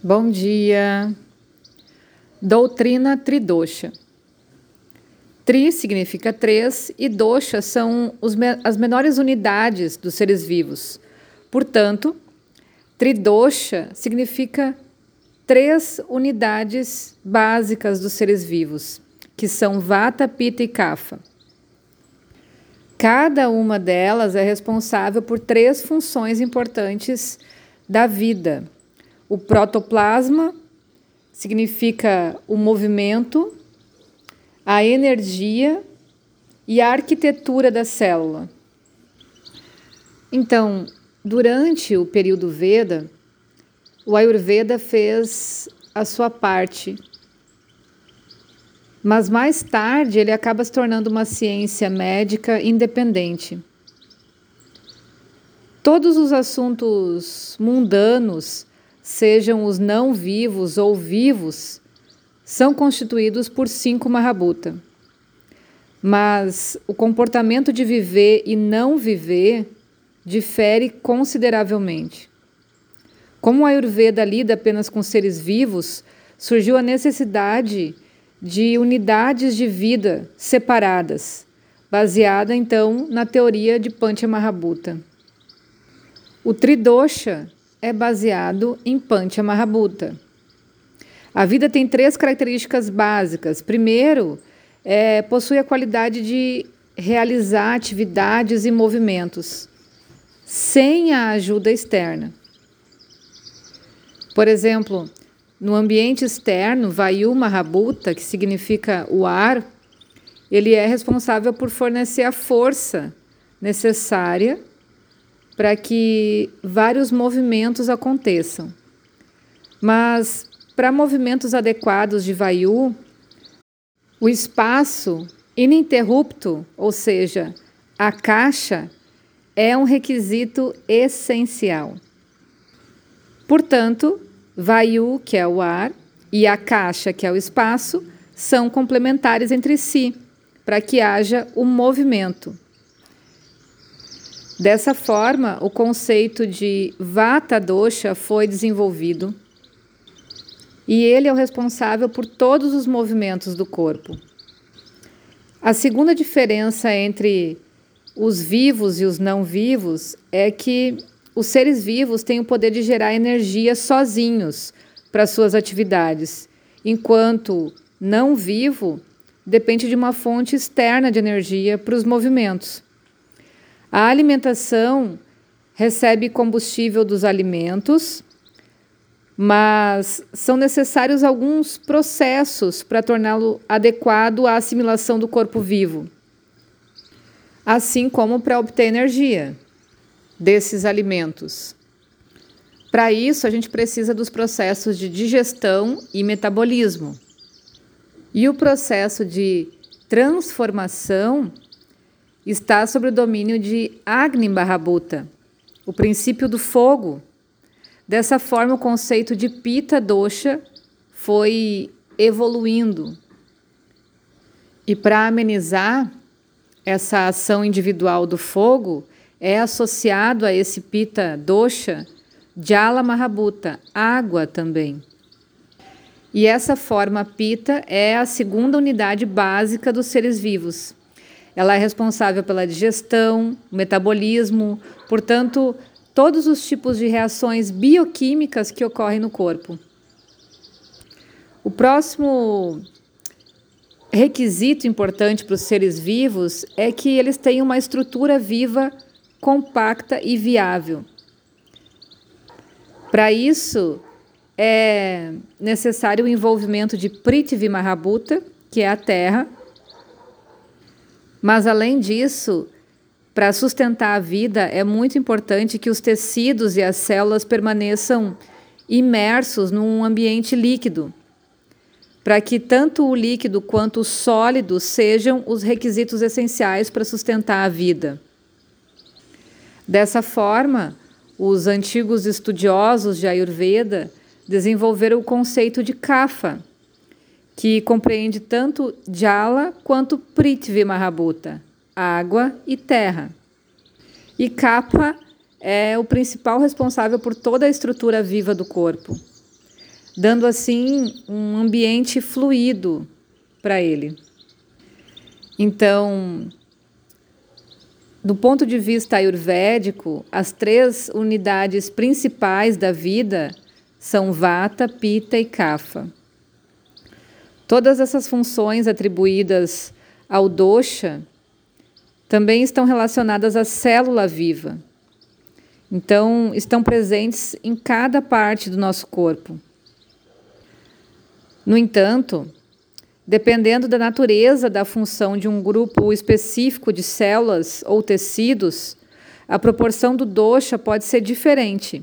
Bom dia. Doutrina Tridosha. Tri significa três e dosha são me as menores unidades dos seres vivos. Portanto, Tridosha significa três unidades básicas dos seres vivos, que são Vata, Pitta e Kapha. Cada uma delas é responsável por três funções importantes da vida o protoplasma significa o movimento, a energia e a arquitetura da célula. Então, durante o período Veda, o Ayurveda fez a sua parte. Mas mais tarde ele acaba se tornando uma ciência médica independente. Todos os assuntos mundanos sejam os não vivos ou vivos, são constituídos por cinco Mahabhuta. Mas o comportamento de viver e não viver difere consideravelmente. Como o Ayurveda lida apenas com seres vivos, surgiu a necessidade de unidades de vida separadas, baseada então na teoria de Panchamahabhuta. O Tridosha é baseado em Panchamahabhuta. A vida tem três características básicas. Primeiro, é, possui a qualidade de realizar atividades e movimentos sem a ajuda externa. Por exemplo, no ambiente externo, Vayu Mahabhuta, que significa o ar, ele é responsável por fornecer a força necessária para que vários movimentos aconteçam. Mas para movimentos adequados de Vayu, o espaço ininterrupto, ou seja, a caixa, é um requisito essencial. Portanto, Vayu, que é o ar, e a caixa, que é o espaço, são complementares entre si, para que haja o movimento. Dessa forma, o conceito de Vata Dosha foi desenvolvido e ele é o responsável por todos os movimentos do corpo. A segunda diferença entre os vivos e os não vivos é que os seres vivos têm o poder de gerar energia sozinhos para suas atividades, enquanto não vivo depende de uma fonte externa de energia para os movimentos. A alimentação recebe combustível dos alimentos, mas são necessários alguns processos para torná-lo adequado à assimilação do corpo vivo, assim como para obter energia desses alimentos. Para isso, a gente precisa dos processos de digestão e metabolismo. E o processo de transformação está sob o domínio de Agni Mahabhuta, o princípio do fogo. Dessa forma, o conceito de Pita Dosha foi evoluindo. E para amenizar essa ação individual do fogo, é associado a esse Pita Dosha Jala Mahabhuta, água também. E essa forma Pita é a segunda unidade básica dos seres vivos. Ela é responsável pela digestão, metabolismo, portanto, todos os tipos de reações bioquímicas que ocorrem no corpo. O próximo requisito importante para os seres vivos é que eles tenham uma estrutura viva compacta e viável. Para isso, é necessário o envolvimento de Prithvi Mahabhuta, que é a terra, mas, além disso, para sustentar a vida, é muito importante que os tecidos e as células permaneçam imersos num ambiente líquido, para que tanto o líquido quanto o sólido sejam os requisitos essenciais para sustentar a vida. Dessa forma, os antigos estudiosos de Ayurveda desenvolveram o conceito de kapha, que compreende tanto Jala quanto Prithvi Mahabhuta, água e terra. E Kapha é o principal responsável por toda a estrutura viva do corpo. dando assim um ambiente fluido para ele. Então, do ponto de vista ayurvédico, as três unidades principais da vida são Vata, Pitta e Kapha. Todas essas funções atribuídas ao dosha também estão relacionadas à célula viva. Então, estão presentes em cada parte do nosso corpo. No entanto, dependendo da natureza da função de um grupo específico de células ou tecidos, a proporção do dosha pode ser diferente.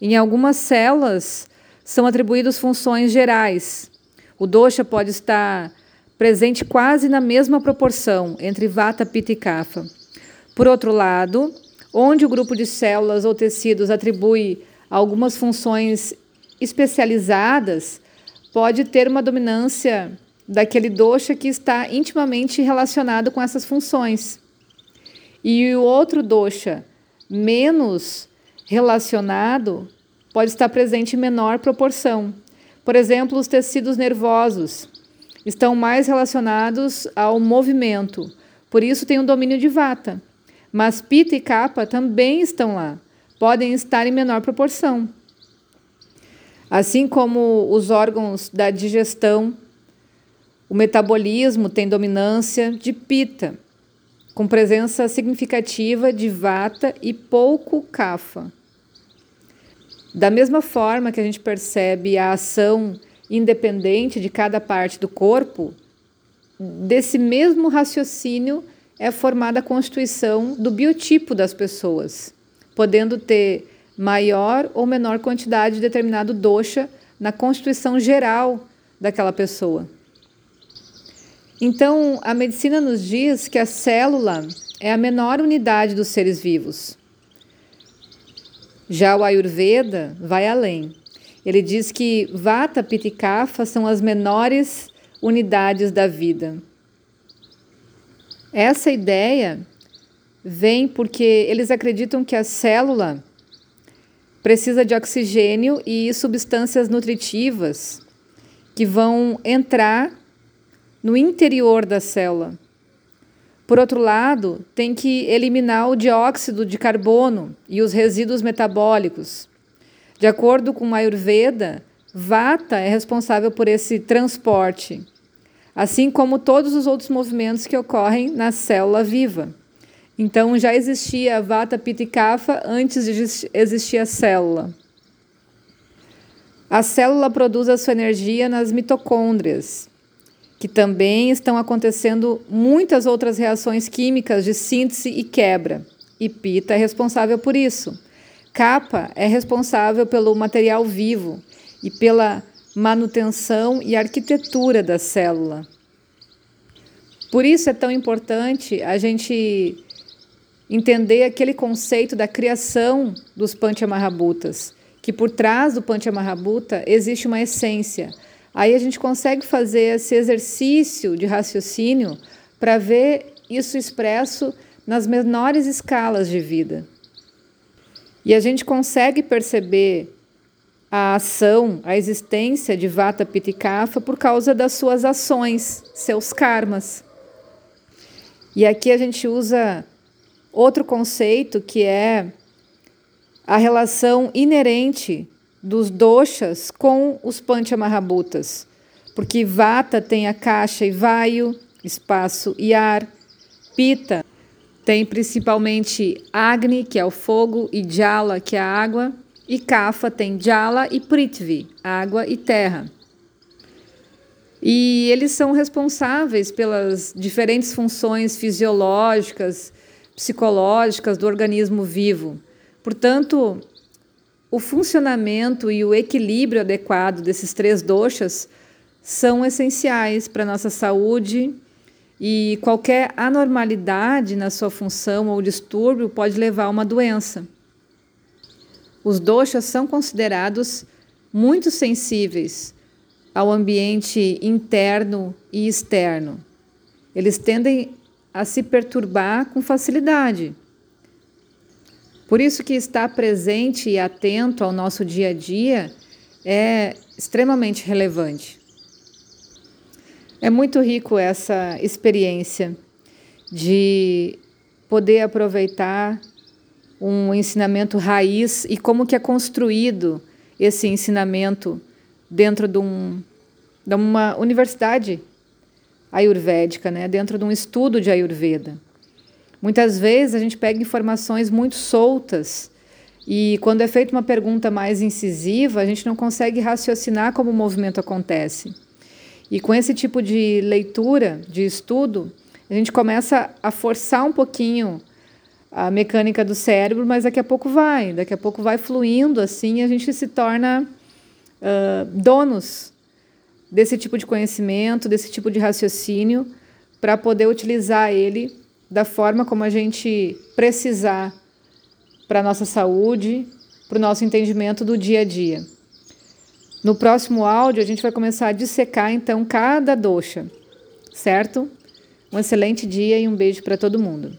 Em algumas células são atribuídas funções gerais. O dosha pode estar presente quase na mesma proporção entre vata, pitta e kapha. Por outro lado, onde o grupo de células ou tecidos atribui algumas funções especializadas, pode ter uma dominância daquele dosha que está intimamente relacionado com essas funções. E o outro dosha menos relacionado pode estar presente em menor proporção. Por exemplo, os tecidos nervosos estão mais relacionados ao movimento, por isso tem um domínio de vata. Mas pita e kapha também estão lá, podem estar em menor proporção. Assim como os órgãos da digestão, o metabolismo tem dominância de pita, com presença significativa de vata e pouco kapha. Da mesma forma que a gente percebe a ação independente de cada parte do corpo, desse mesmo raciocínio é formada a constituição do biotipo das pessoas, podendo ter maior ou menor quantidade de determinado dosha na constituição geral daquela pessoa. Então, a medicina nos diz que a célula é a menor unidade dos seres vivos. Já o Ayurveda vai além. Ele diz que Vata, Pitta e Kapha são as menores unidades da vida. Essa ideia vem porque eles acreditam que a célula precisa de oxigênio e substâncias nutritivas que vão entrar no interior da célula. Por outro lado, tem que eliminar o dióxido de carbono e os resíduos metabólicos. De acordo com o Ayurveda, Vata é responsável por esse transporte, assim como todos os outros movimentos que ocorrem na célula viva. Então já existia Vata, Pitta e Kapha antes de existir a célula. A célula produz a sua energia nas mitocôndrias, que também estão acontecendo muitas outras reações químicas de síntese e quebra. E Pitta é responsável por isso. Kapha é responsável pelo material vivo e pela manutenção e arquitetura da célula. Por isso é tão importante a gente entender aquele conceito da criação dos Panchamahabhutas, que por trás do Panchamahabhuta existe uma essência. Aí a gente consegue fazer esse exercício de raciocínio para ver isso expresso nas menores escalas de vida. E a gente consegue perceber a ação, a existência de Vata Pitta Kapha por causa das suas ações, seus karmas. E aqui a gente usa Outro conceito que é a relação inerente dos doshas com os panchamahabhutas, porque vata tem a caixa e vaio, espaço e ar, pita tem principalmente agni, que é o fogo, e jala, que é a água, e kapha tem jala e prithvi, água e terra. E eles são responsáveis pelas diferentes funções fisiológicas psicológicas do organismo vivo. Portanto, o funcionamento e o equilíbrio adequado desses três doshas são essenciais para a nossa saúde e qualquer anormalidade na sua função ou distúrbio pode levar a uma doença. Os doshas são considerados muito sensíveis ao ambiente interno e externo. Eles tendem a se perturbar com facilidade. Por isso que estar presente e atento ao nosso dia a dia é extremamente relevante. É muito rico essa experiência de poder aproveitar um ensinamento raiz e como que é construído esse ensinamento dentro de, um, de uma universidade ayurvédica, né? dentro de um estudo de Ayurveda. Muitas vezes a gente pega informações muito soltas e quando é feita uma pergunta mais incisiva, a gente não consegue raciocinar como o movimento acontece. E com esse tipo de leitura, de estudo, a gente começa a forçar um pouquinho a mecânica do cérebro, mas daqui a pouco vai, daqui a pouco vai fluindo assim, e a gente se torna uh, donos desse tipo de conhecimento, desse tipo de raciocínio, para poder utilizar ele da forma como a gente precisar para a nossa saúde, para o nosso entendimento do dia a dia. No próximo áudio, a gente vai começar a dissecar então cada doxa, certo? Um excelente dia e um beijo para todo mundo.